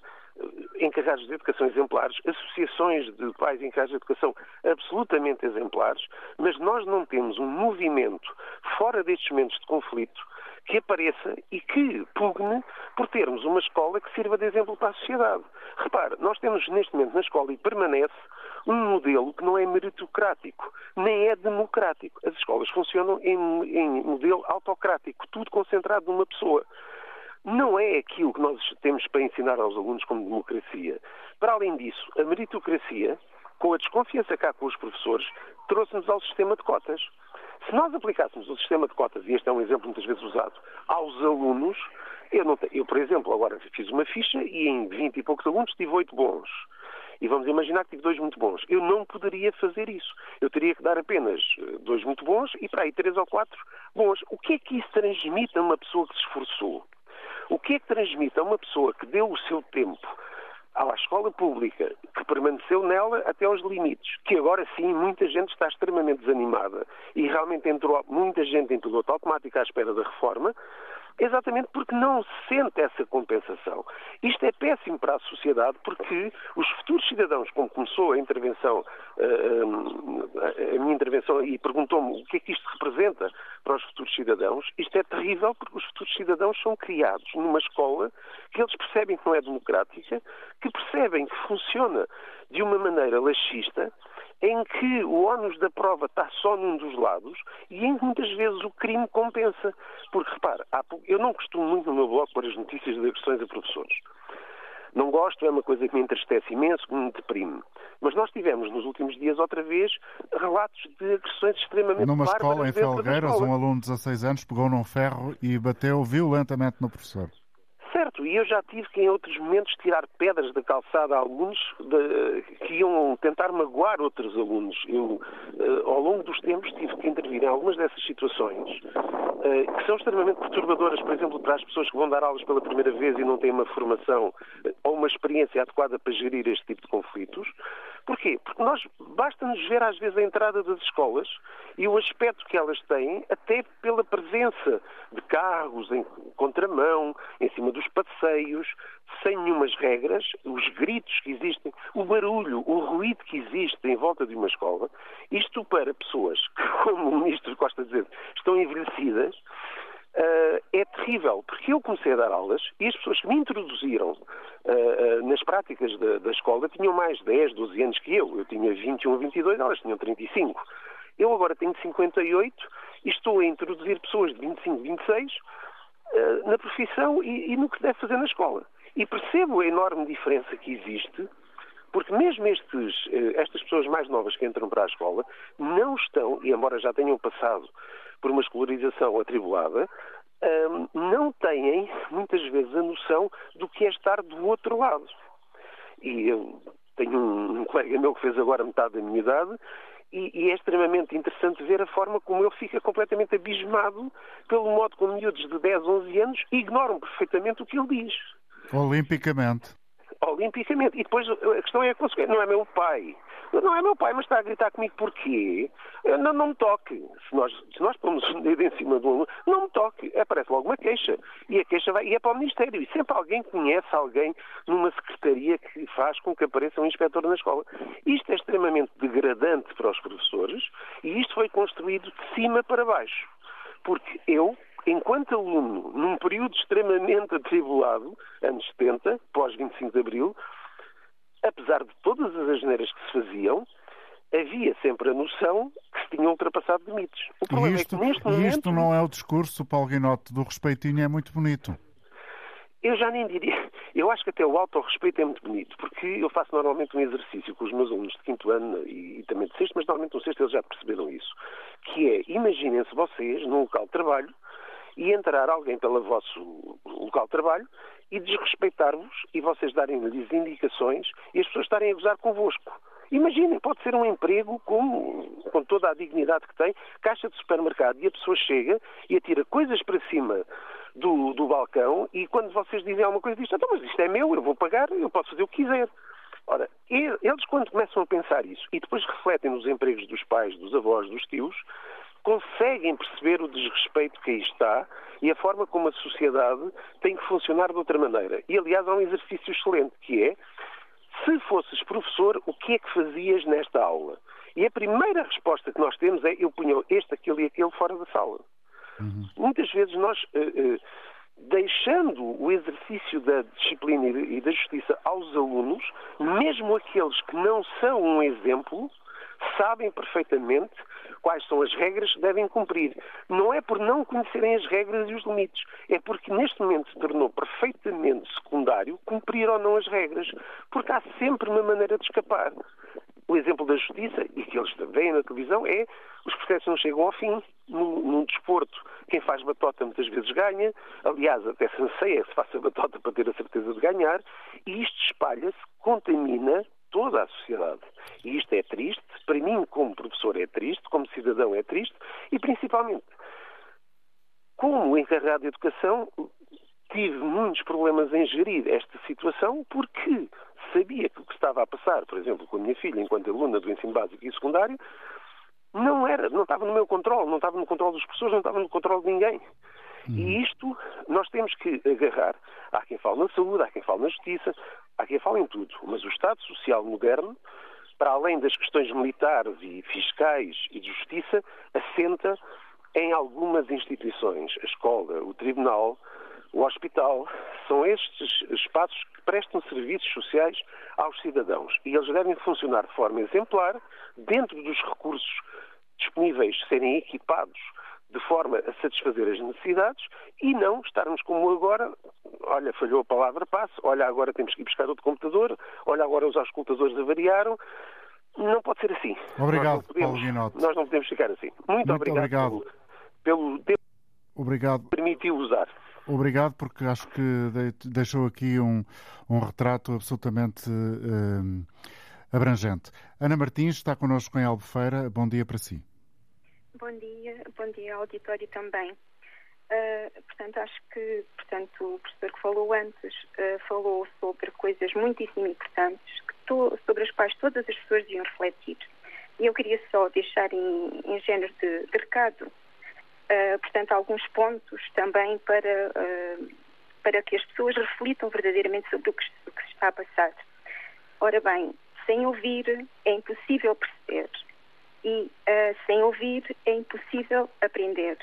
Speaker 6: encarregados de educação exemplares, associações de pais encarregados de educação absolutamente exemplares, mas nós não temos um movimento fora destes momentos de conflito que apareça e que pugne por termos uma escola que sirva de exemplo para a sociedade. Repare, nós temos neste momento na escola e permanece um modelo que não é meritocrático, nem é democrático. As escolas funcionam em, em modelo autocrático, tudo concentrado numa pessoa. Não é aquilo que nós temos para ensinar aos alunos como democracia. Para além disso, a meritocracia, com a desconfiança cá com os professores, trouxe-nos ao sistema de cotas. Se nós aplicássemos o sistema de cotas, e este é um exemplo muitas vezes usado, aos alunos, eu, eu por exemplo, agora fiz uma ficha e em 20 e poucos alunos tive 8 bons e vamos imaginar que tive dois muito bons. Eu não poderia fazer isso. Eu teria que dar apenas eh, dois muito bons e para aí três ou quatro bons. O que é que isso transmite a uma pessoa que se esforçou? O que é que transmite a uma pessoa que deu o seu tempo à escola pública, que permaneceu nela até aos limites, que agora sim muita gente está extremamente desanimada e realmente entrou muita gente em piloto automático à espera da reforma, exatamente porque não sente essa compensação. Isto é péssimo para a sociedade porque os futuros cidadãos, como começou a intervenção, eh, eh, a minha intervenção e perguntou-me o que é que isto representa para os futuros cidadãos, isto é terrível porque os futuros cidadãos são criados numa escola que eles percebem que não é democrática, que percebem que funciona de uma maneira laxista em que o ónus da prova está só num dos lados e em que muitas vezes o crime compensa. Porque, repara, eu não costumo muito no meu blog pôr as notícias de agressões a professores. Não gosto, é uma coisa que me entristece imenso, que me deprime. Mas nós tivemos nos últimos dias, outra vez, relatos de agressões extremamente
Speaker 2: Numa escola em Felgueiras, um aluno de 16 anos pegou num ferro e bateu violentamente no professor.
Speaker 6: Certo, e eu já tive que em outros momentos tirar pedras da calçada a alunos de, que iam tentar magoar outros alunos. Eu, uh, ao longo dos tempos, tive que intervir em algumas dessas situações uh, que são extremamente perturbadoras, por exemplo, para as pessoas que vão dar aulas pela primeira vez e não têm uma formação uh, ou uma experiência adequada para gerir este tipo de conflitos. Porquê? Porque nós basta-nos ver às vezes a entrada das escolas e o aspecto que elas têm, até pela presença de carros em contramão, em cima dos os passeios, sem nenhumas regras, os gritos que existem, o barulho, o ruído que existe em volta de uma escola, isto para pessoas que, [laughs] como o Ministro Costa dizer, estão envelhecidas, Uh, é terrível, porque eu comecei a dar aulas e as pessoas que me introduziram uh, uh, nas práticas da, da, escola tinham mais de 10, 12 anos que eu. Eu tinha 21, 22, elas tinham 35. Eu agora tenho 58 e estou a introduzir pessoas de 25, 26 na profissão e, e no que deve fazer na escola. E percebo a enorme diferença que existe porque mesmo estes, estas pessoas mais novas que entram para a escola não estão, e embora já tenham passado por uma escolarização atribulada, não têm muitas vezes a noção do que é estar do outro lado. E eu tenho um, colega meu que fez agora metade da minha idade e, e, é extremamente interessante ver a forma como ele fica completamente abismado pelo modo como miúdos de 10, 11 anos ignoram perfeitamente o que ele diz.
Speaker 2: Olimpicamente.
Speaker 6: Olimpicamente. E depois a questão é a consequência. Não é meu pai, não é meu pai, mas está a gritar comigo porquê? Não, não me toque. Se nós, se nós pomos o dedo em cima do aluno, não me toque. Aparece logo uma queixa. E a queixa vai e é para o Ministério. E sempre alguém conhece alguém numa secretaria que faz com que apareça um inspetor na escola. Isto é extremamente degradante para os professores e isto foi construído de cima para baixo. Porque eu, enquanto aluno, num período extremamente atribulado, anos 70, pós 25 de Abril, apesar de todas as asneiras que se faziam, havia sempre a noção que se tinham ultrapassado limites.
Speaker 2: O problema isto, é que neste momento... isto não é o discurso, Paulo Guinote, do respeitinho é muito bonito.
Speaker 6: Eu já nem diria. Eu acho que até o autorrespeito é muito bonito, porque eu faço normalmente um exercício com os meus alunos de quinto ano e, e também de sexto, mas normalmente no sexto eles já perceberam isso, que é, imaginem-se vocês num local de trabalho e entrar alguém pelo vosso local de trabalho e desrespeitar-vos e vocês darem-lhes indicações e as pessoas estarem a gozar convosco. Imaginem, pode ser um emprego com, com toda a dignidade que tem, caixa de supermercado, e a pessoa chega e atira coisas para cima do, do balcão e quando vocês dizem alguma coisa, dizem, então, mas isto é meu, eu vou pagar, eu posso fazer o que quiser. Ora, eles quando começam a pensar isso e depois refletem nos empregos dos pais, dos avós, dos tios, conseguem perceber o desrespeito que aí está e a forma como a sociedade tem que funcionar de outra maneira. E, aliás, há um exercício excelente que é: se fosses professor, o que é que fazias nesta aula? E a primeira resposta que nós temos é: eu punho este, aquele e aquele fora da sala. Uhum. Muitas vezes nós. Uh, uh, deixando o exercício da disciplina e da justiça aos alunos, mesmo aqueles que não são um exemplo, sabem perfeitamente quais são as regras que devem cumprir. Não é por não conhecerem as regras e os limites, é porque neste momento se tornou perfeitamente secundário cumprir ou não as regras, porque há sempre uma maneira de escapar. O exemplo da justiça, e que eles veem na televisão, é os processos não chegam ao fim. Num, num desporto, quem faz batota muitas vezes ganha. Aliás, até se anseia que se faça batota para ter a certeza de ganhar. E isto espalha-se, contamina toda a sociedade. E isto é triste, para mim, como professor, é triste, como cidadão, é triste, e principalmente, como encarregado de educação, tive muitos problemas em gerir esta situação porque sabia que o que estava a passar, por exemplo, com a minha filha, enquanto aluna do ensino básico e secundário, não era, não estava no meu controle, não estava no controle dos professores, não estava no controle de ninguém. Hum. E isto nós temos que agarrar. Há quem fale na saúde, há quem fale na justiça, há quem fale em tudo. Mas o Estado Social moderno, para além das questões militares e fiscais e de justiça, assenta em algumas instituições. A escola, o tribunal, o hospital, são estes espaços que prestam serviços sociais aos cidadãos. E eles devem funcionar de forma exemplar, dentro dos recursos disponíveis, serem equipados de forma a satisfazer as necessidades e não estarmos como agora, olha, falhou a palavra passe, olha, agora temos que ir buscar outro computador, olha, agora os auscultadores avariaram. Não pode ser assim.
Speaker 2: Obrigado,
Speaker 6: podemos,
Speaker 2: Paulo Guinote.
Speaker 6: Nós não podemos ficar assim. Muito,
Speaker 2: Muito
Speaker 6: obrigado,
Speaker 2: obrigado.
Speaker 6: Pelo, pelo tempo
Speaker 2: obrigado.
Speaker 6: que permitiu usar.
Speaker 2: Obrigado, porque acho que deixou aqui um, um retrato absolutamente uh, abrangente. Ana Martins está connosco em Albufeira. Bom dia para si.
Speaker 7: Bom dia, bom dia ao auditório também. Uh, portanto, acho que portanto, o professor que falou antes uh, falou sobre coisas muitíssimo importantes to, sobre as quais todas as pessoas deviam refletir. E eu queria só deixar em, em género de, de recado, uh, portanto, alguns pontos também para para que as pessoas reflitam verdadeiramente sobre o que, o que se está a passar. Ora bem, sem ouvir é impossível perceber e uh, sem ouvir é impossível aprender.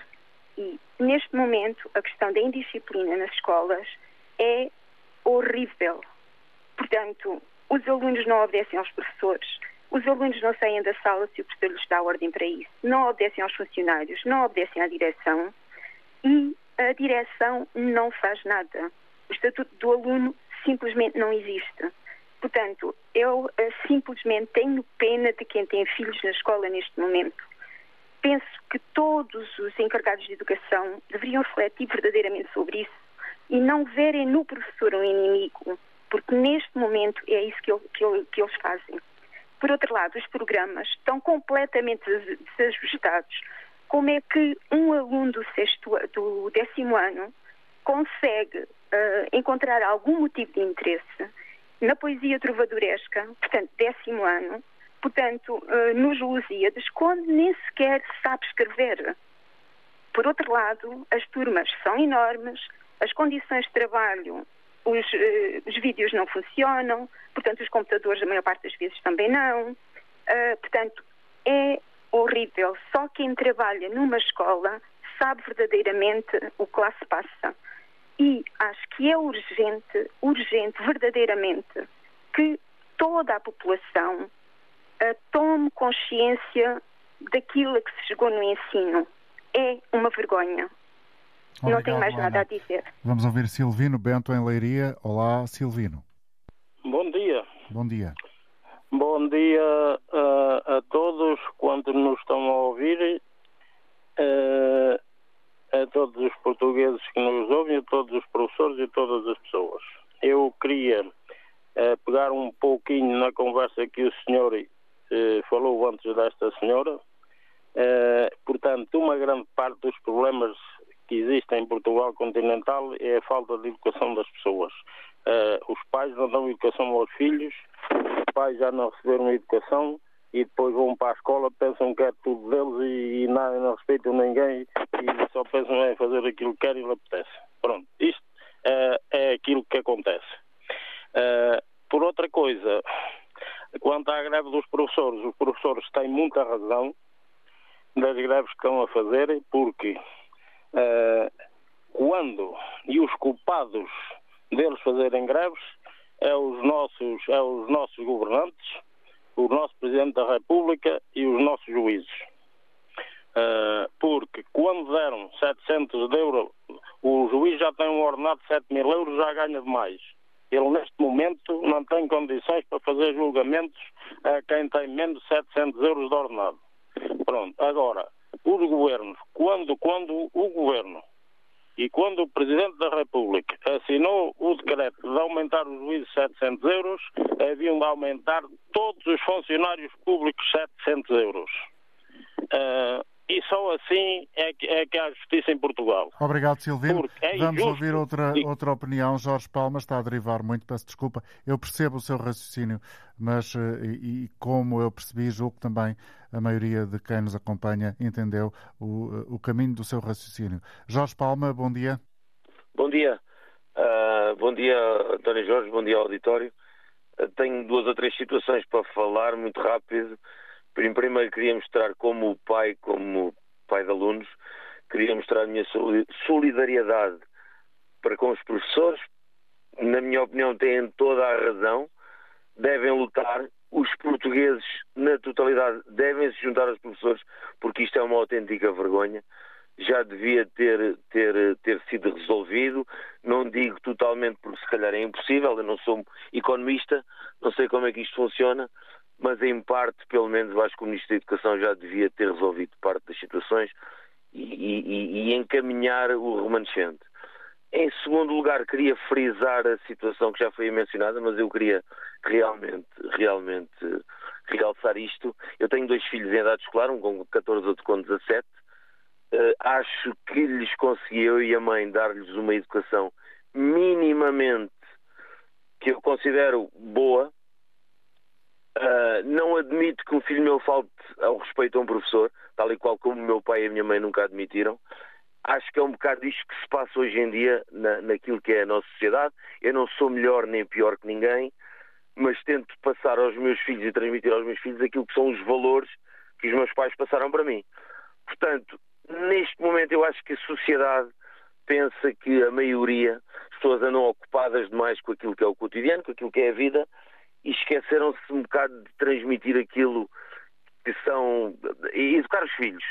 Speaker 7: E neste momento a questão da indisciplina nas escolas é horrível. Portanto, os alunos não obedecem aos professores, os alunos não saem da sala se o professor lhes dá ordem para isso, não obedecem aos funcionários, não obedecem à direção e a direção não faz nada. O estatuto do aluno simplesmente não existe. Portanto, eu uh, simplesmente tenho pena de quem tem filhos na escola neste momento. Penso que todos os encarregados de educação deveriam refletir verdadeiramente sobre isso e não verem no professor um inimigo, porque neste momento é isso que, que, que eles fazem. Por outro lado, os programas estão completamente desajustados. Como é que um aluno do, sexto, do décimo ano consegue uh, encontrar algum motivo de interesse na poesia trovadoresca, portanto, décimo ano, portanto, uh, nos Lusíadas, quando nem sequer sabe escrever? Por outro lado, as turmas são enormes, as condições de trabalho, os, uh, os vídeos não funcionam, portanto, os computadores, a maior parte das vezes, também não. Uh, portanto, é horrível. Só quem trabalha numa escola sabe verdadeiramente o que lá se passa. E acho que é urgente, urgente, verdadeiramente, que toda a população uh, tome consciência daquilo a que se chegou no ensino. É uma vergonha. Obrigado, Não tenho mais Ana. nada a dizer.
Speaker 2: Vamos ouvir Silvino Bento em Leiria. Olá, Silvino.
Speaker 8: Bom dia.
Speaker 2: Bom dia.
Speaker 8: Bom dia uh, a todos quantos nos estão a ouvir, uh, a todos os portugueses que nos ouvem, a todos os professores e todas as pessoas. Eu queria uh, pegar um pouquinho na conversa que o senhor falou antes desta senhora. portanto, uma grande parte dos problemas que existem em Portugal continental é a falta de educação das pessoas. Uh, os pais não dão educação aos filhos, os pais já não receberam educação e depois vão para a escola, pensam que é tudo deles e, e nada, não respeitam ninguém e só pensam em fazer aquilo que querem e lhe apetece. Pronto, isto uh, é aquilo que acontece. Uh, por outra coisa, quanto à greve dos professores, os professores têm muita razão das greves que estão a fazer, porque uh, quando e os culpados deles fazerem greves é os nossos, é os nossos governantes, o nosso Presidente da República e os nossos juízes. Uh, porque quando deram 700 euros, o juiz já tem um ordenado de 7 mil euros, já ganha demais. Ele, neste momento, não tem condições para fazer julgamentos a quem tem menos de 700 euros de ordenado. Pronto, agora, os governos, quando, quando o governo e quando o Presidente da República assinou o decreto de aumentar os juízes 700 euros, haviam de aumentar todos os funcionários públicos 700 euros. Uh, e só assim é que, é que há justiça em Portugal.
Speaker 2: Obrigado, Silvino. É Vamos injusto. ouvir outra, outra opinião. Jorge Palma está a derivar muito, peço desculpa. Eu percebo o seu raciocínio, mas, eh, e, e como eu percebi, julgo que também a maioria de quem nos acompanha entendeu o, eh, o caminho do seu raciocínio. Jorge Palma, bom dia.
Speaker 9: Bom dia. Uh, bom dia, António Jorge, bom dia ao auditório. Uh, tenho duas ou três situações para falar muito rápido. Primeiro queria mostrar como pai, como pai de alunos, queria mostrar a minha solidariedade para com os professores. Na minha opinião, têm toda a razão. Devem lutar. Os portugueses, na totalidade, devem se juntar aos professores, porque isto é uma autêntica vergonha. Já devia ter, ter, ter sido resolvido. Não digo totalmente, porque se calhar é impossível. Eu não sou economista, não sei como é que isto funciona mas em parte, pelo menos, eu acho que o Ministro da Educação já devia ter resolvido parte das situações e, e, e encaminhar o remanescente. Em segundo lugar, queria frisar a situação que já foi mencionada, mas eu queria realmente, realmente realçar isto. Eu tenho dois filhos em idade escolar, um com 14, outro com 17. Uh, eh, acho que lhes consegui, eu e a mãe, dar-lhes uma educação minimamente que eu considero boa, Uh, não admito que um filho meu falte ao respeito a um professor, tal e qual como o meu pai e a minha mãe nunca admitiram. acho que é um bocado isto que se passa hoje em dia na, naquilo que é a nossa sociedade. Eu não sou melhor nem pior que ninguém, mas tento passar aos meus filhos e transmitir aos meus filhos aquilo que são os valores que os meus pais passaram para mim. Portanto, neste momento eu acho que a sociedade pensa que a maioria, as pessoas andam ocupadas demais com aquilo que é o cotidiano, com aquilo que é a vida, e esqueceram-se um bocado de transmitir aquilo que são. e educar os filhos.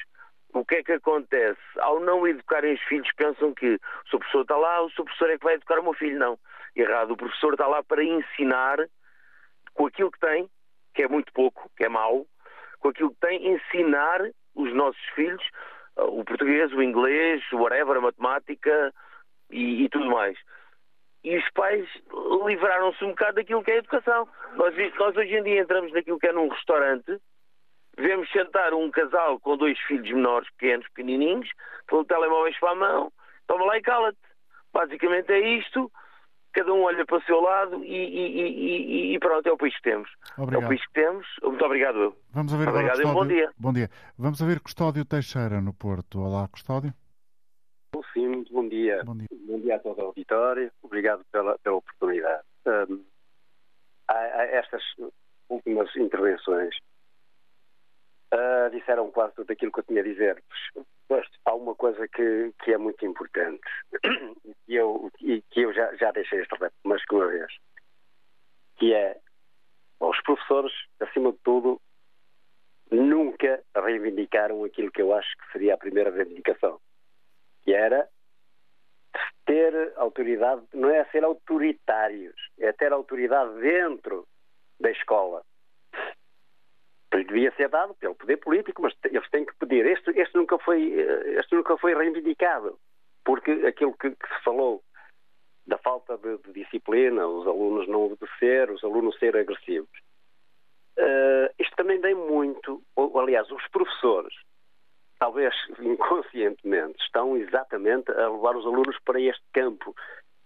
Speaker 9: O que é que acontece? Ao não educarem os filhos, pensam que o seu professor está lá, o seu professor é que vai educar o meu filho. Não. Errado. O professor está lá para ensinar com aquilo que tem, que é muito pouco, que é mau, com aquilo que tem, ensinar os nossos filhos o português, o inglês, o whatever, a matemática e, e tudo mais. E os pais livraram-se um bocado daquilo que é a educação. Nós, nós hoje em dia entramos naquilo que é num restaurante, vemos sentar um casal com dois filhos menores, pequenos, pequenininhos, com o telemóveis para a mão, toma lá e cala-te. Basicamente é isto cada um olha para o seu lado e, e, e, e, pronto, é o país que temos. Obrigado. É o país que temos. Muito obrigado.
Speaker 2: Vamos ouvir
Speaker 9: obrigado, bom dia.
Speaker 2: Bom dia. Vamos ouvir Custódio Teixeira no Porto. Olá, Custódio.
Speaker 10: Sim, muito bom dia. Bom dia, bom dia a toda a auditória. Obrigado pela, pela oportunidade. Um, a, a estas últimas intervenções uh, disseram quase tudo aquilo que eu tinha a dizer. Mas há uma coisa que, que é muito importante e eu, e que eu já, já deixei este repto mais que uma vez, que é os professores, acima de tudo, nunca reivindicaram aquilo que eu acho que seria a primeira reivindicação, que era ter autoridade, não é ser autoritários, é ter autoridade dentro da escola devia ser dado pelo poder político, mas eles têm que pedir. Este, este, nunca, foi, eh, este nunca foi reivindicado, porque aquilo que, que se falou da falta de, de, disciplina, os alunos não obedecer, os alunos serem agressivos. Uh, isto também tem muito, ou, aliás, os professores, talvez [laughs] inconscientemente, estão exatamente a levar os alunos para este campo,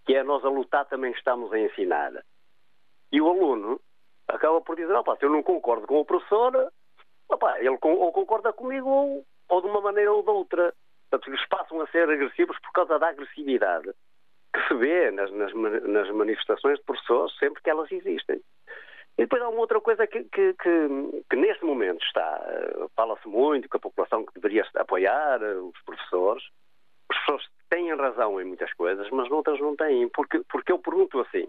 Speaker 10: que é nós a lutar também estamos a ensinar. E o aluno acaba por dizer, opa, se eu não concordo com o professor, opa, ele ou concorda comigo ou, ou de uma maneira ou de outra. Portanto, eles passam a ser agressivos por causa da agressividade que se vê nas, nas, nas manifestações de professores sempre que elas existem. E depois há uma outra coisa que, que, que, que neste momento está, eh, fala-se muito que a população que deveria apoiar eh, os professores, os professores têm razão em muitas coisas, mas noutras não têm, porque, porque eu pergunto assim,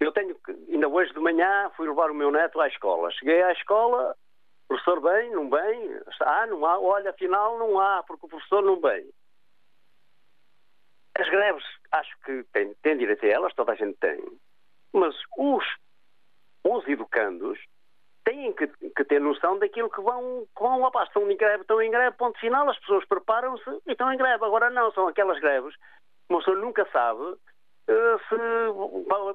Speaker 10: eu tenho ainda hoje de manhã fui levar o meu neto à escola. Cheguei à escola, professor bem, não bem? Ah, não há, olha, afinal não há, porque o professor não bem. As greves, acho que têm, têm direito a elas, toda a gente tem. Mas os, os educandos têm que, que, ter noção daquilo que vão, que vão opa, estão em greve, estão em greve, ponto final, as pessoas preparam-se e estão em greve. Agora não, são aquelas greves que uma pessoa nunca sabe eh, se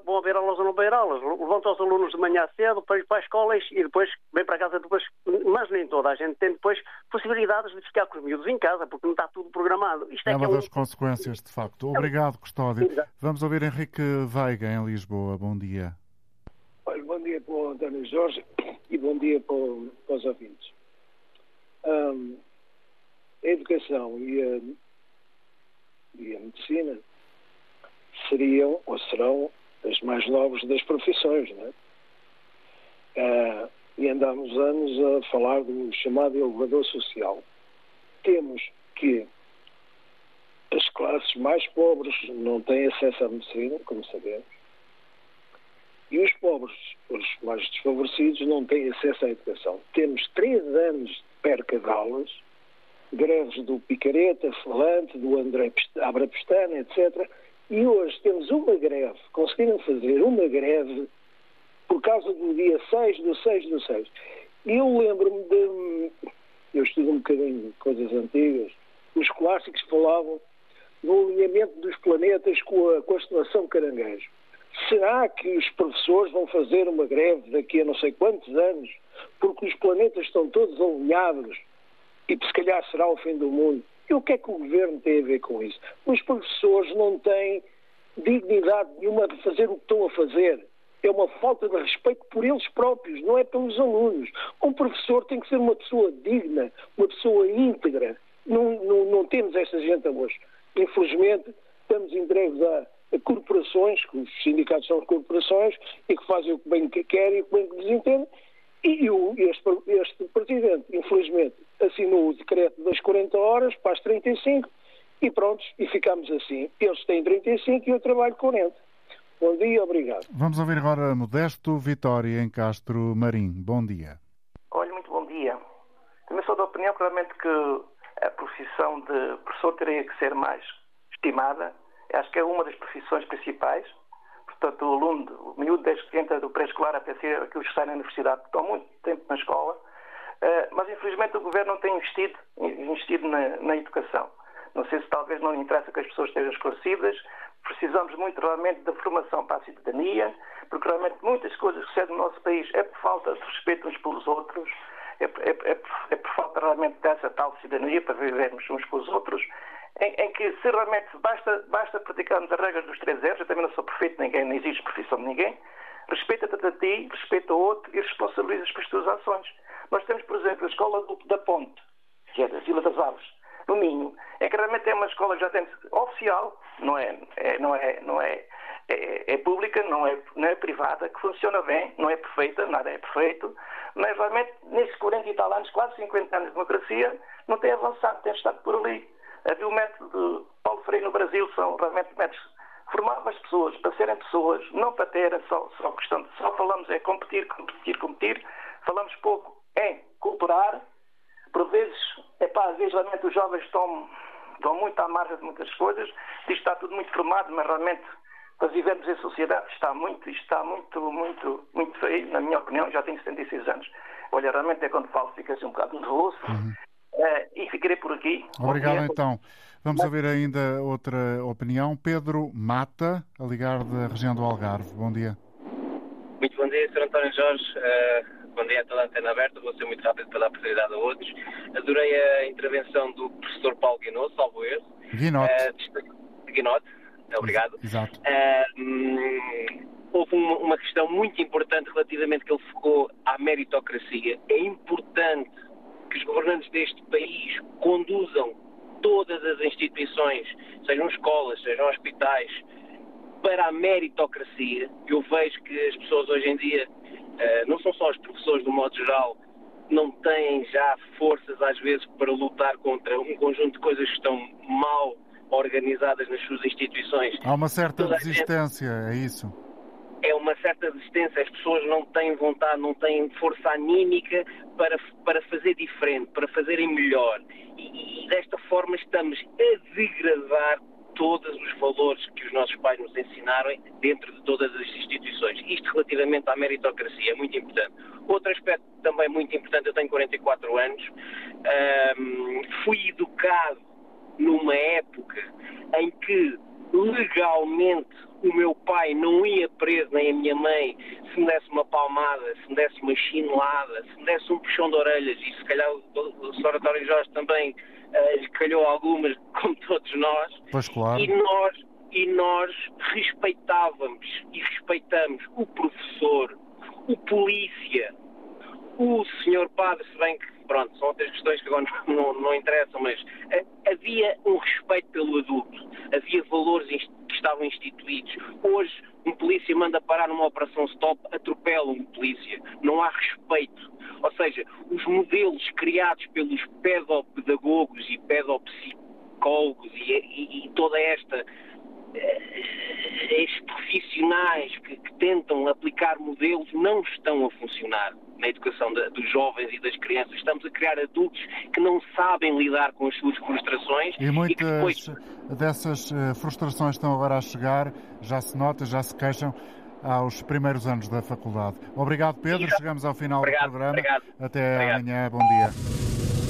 Speaker 10: vão haver aulas ou não haver aulas. Levantam os alunos de manhã cedo para ir para a escola e depois vem para casa depois. Mas nem toda a gente tem depois possibilidades de ficar com os miúdos em casa, porque não está tudo programado.
Speaker 2: Isto é, é uma é das um... consequências, de facto. Obrigado, Custódio. Vamos ouvir Henrique Veiga, em Lisboa. Bom dia.
Speaker 11: Dia para o António Jorge e bom dia para, para os ouvintes. Um, a educação e a, e a medicina seriam ou serão as mais nobres das profissões, não é? Ah, e andamos anos a falar do chamado elevador social. Temos que as classes mais pobres não têm acesso à medicina, como sabemos, e os pobres, os mais desfavorecidos, não têm acesso à educação. Temos três anos de perca de aulas, greves do Picareta, Falante, do André Abra Pestana, etc., e hoje temos uma greve, conseguiram fazer uma greve por causa do dia 6 do 6 do 6. E eu lembro-me de. Eu estudo um bocadinho coisas antigas. Os clássicos falavam do alinhamento dos planetas com a constelação Caranguejo. Será que os professores vão fazer uma greve daqui a não sei quantos anos porque os planetas estão todos alinhados e se calhar será o fim do mundo? E o que é que o governo tem a ver com isso? Os professores não têm dignidade nenhuma de fazer o que estão a fazer. É uma falta de respeito por eles próprios, não é pelos alunos. Um professor tem que ser uma pessoa digna, uma pessoa íntegra. Não, não, não temos essa gente hoje. Infelizmente, estamos entregues a, corporações, que os sindicatos são corporações, e que fazem o que bem que querem e o que bem que lhes entendem, e o, este, este Presidente, infelizmente, assinou o decreto das 40 horas para as 35 e pronto, e ficamos assim. Eles têm 35 e eu trabalho 40. Bom dia, obrigado.
Speaker 2: Vamos ouvir agora Modesto Vitória em Castro Marim. Bom dia.
Speaker 12: Olha, muito bom dia. Também sou da opinião, claramente, que a profissão de professor teria que ser mais estimada. Acho que é uma das profissões principais portanto, o aluno, o miúdo desde que entra do pré-escolar até ser aqueles que saem na universidade, que estão muito tempo na escola, uh, mas infelizmente o governo não tem investido, investido na, na, educação. Não sei se talvez não lhe interessa que as pessoas estejam esclarecidas. Precisamos muito realmente da formação para a cidadania, porque realmente muitas coisas que sucedem no nosso país é por falta de respeito uns pelos outros, é, é, é, é por falta realmente dessa tal cidadania para vivermos uns com os outros em, em, que se realmente basta, basta praticarmos as regras dos três R's, eu também não sou perfeito, ninguém, não existe perfeição de ninguém, respeita-te a ti, respeita o outro e responsabilizas pelas tuas ações. Nós temos, por exemplo, a escola do, da Ponte, que é da Vila das Aves, no Minho, é que realmente é uma escola que já tem oficial, não é, é não é, não é, é, é, pública, não é, não é privada, que funciona bem, não é perfeita, nada é perfeito, mas realmente nesses 40 e tal anos, quase 50 anos de democracia, não tem avançado, tem estado por ali. Havia o método de Paulo Freire no Brasil, são realmente métodos formava as pessoas para serem pessoas, não para terem só, só questão de só falamos é competir, competir, competir, falamos pouco em cooperar, por vezes, é pá, às vezes realmente os jovens estão, estão muito à margem de muitas coisas, diz está tudo muito formado, mas realmente para vivermos em sociedade está muito, está muito, muito, muito feio, na minha opinião, já tenho 76 anos. Olha, realmente é quando falo, fica assim um bocado nervoso. Uhum. Uh, e ficarei por aqui.
Speaker 2: Obrigado, então. Vamos Mas... ouvir ainda outra opinião. Pedro Mata, a ligar da região do Algarve. Bom dia.
Speaker 13: Muito bom dia, Sr. António Jorge. Uh, bom dia a toda a antena aberta. Vou ser muito rápido para dar oportunidade a outros. Adorei a intervenção do professor Paulo Guinot, salvo erro.
Speaker 2: Guinot. Uh,
Speaker 13: Guinot, obrigado.
Speaker 2: Exato.
Speaker 13: Uh, houve uma, uma questão muito importante relativamente que ele focou à meritocracia. É importante que os governantes deste país conduzam todas as instituições, sejam escolas, sejam hospitais, para a meritocracia. Eu vejo que as pessoas hoje em dia, eh, não são só os professores, do modo geral, não têm já forças, às vezes, para lutar contra um conjunto de coisas que estão mal organizadas nas suas instituições.
Speaker 2: Há uma certa resistência, é isso?
Speaker 13: É uma certa resistência, as pessoas não têm vontade, não têm força anímica para, para fazer diferente, para fazerem melhor. E, e desta forma estamos a degradar todos os valores que os nossos pais nos ensinaram dentro de todas as instituições. Isto relativamente à meritocracia é muito importante. Outro aspecto também muito importante, eu tenho 44 anos, fui educado numa época em que legalmente o meu pai não ia preso, nem a minha mãe, se me desse uma palmada, se me desse uma chinelada, se me desse um puxão de orelhas, e se calhar o, Sr. António Jorge também uh, lhe calhou algumas, [laughs] como todos nós.
Speaker 2: Pois claro.
Speaker 13: E nós, e nós respeitávamos e respeitamos o professor, o polícia, o senhor padre, se bem que pronto, são outras questões que agora [laughs] não, não, não interessam, mas uh, havia um respeito pelo adulto, havia valores que estavam instituídos. Hoje, um polícia manda parar numa operação stop, atropela um polícia, não há respeito. Ou seja, os modelos criados pelos pedopedagogos e pedopsicólogos e, e, e toda esta profissionais que, que, tentam aplicar modelos não estão a funcionar na educação dos jovens e das crianças. Estamos a criar adultos que não sabem lidar com as suas frustrações.
Speaker 2: E muitas e depois... dessas eh, frustrações estão agora a chegar, já se nota, já se queixam aos primeiros anos da faculdade. Obrigado, Pedro. Chegamos ao final
Speaker 13: obrigado,
Speaker 2: do programa.
Speaker 13: Obrigado,
Speaker 2: Até
Speaker 13: obrigado.
Speaker 2: amanhã. Bom dia.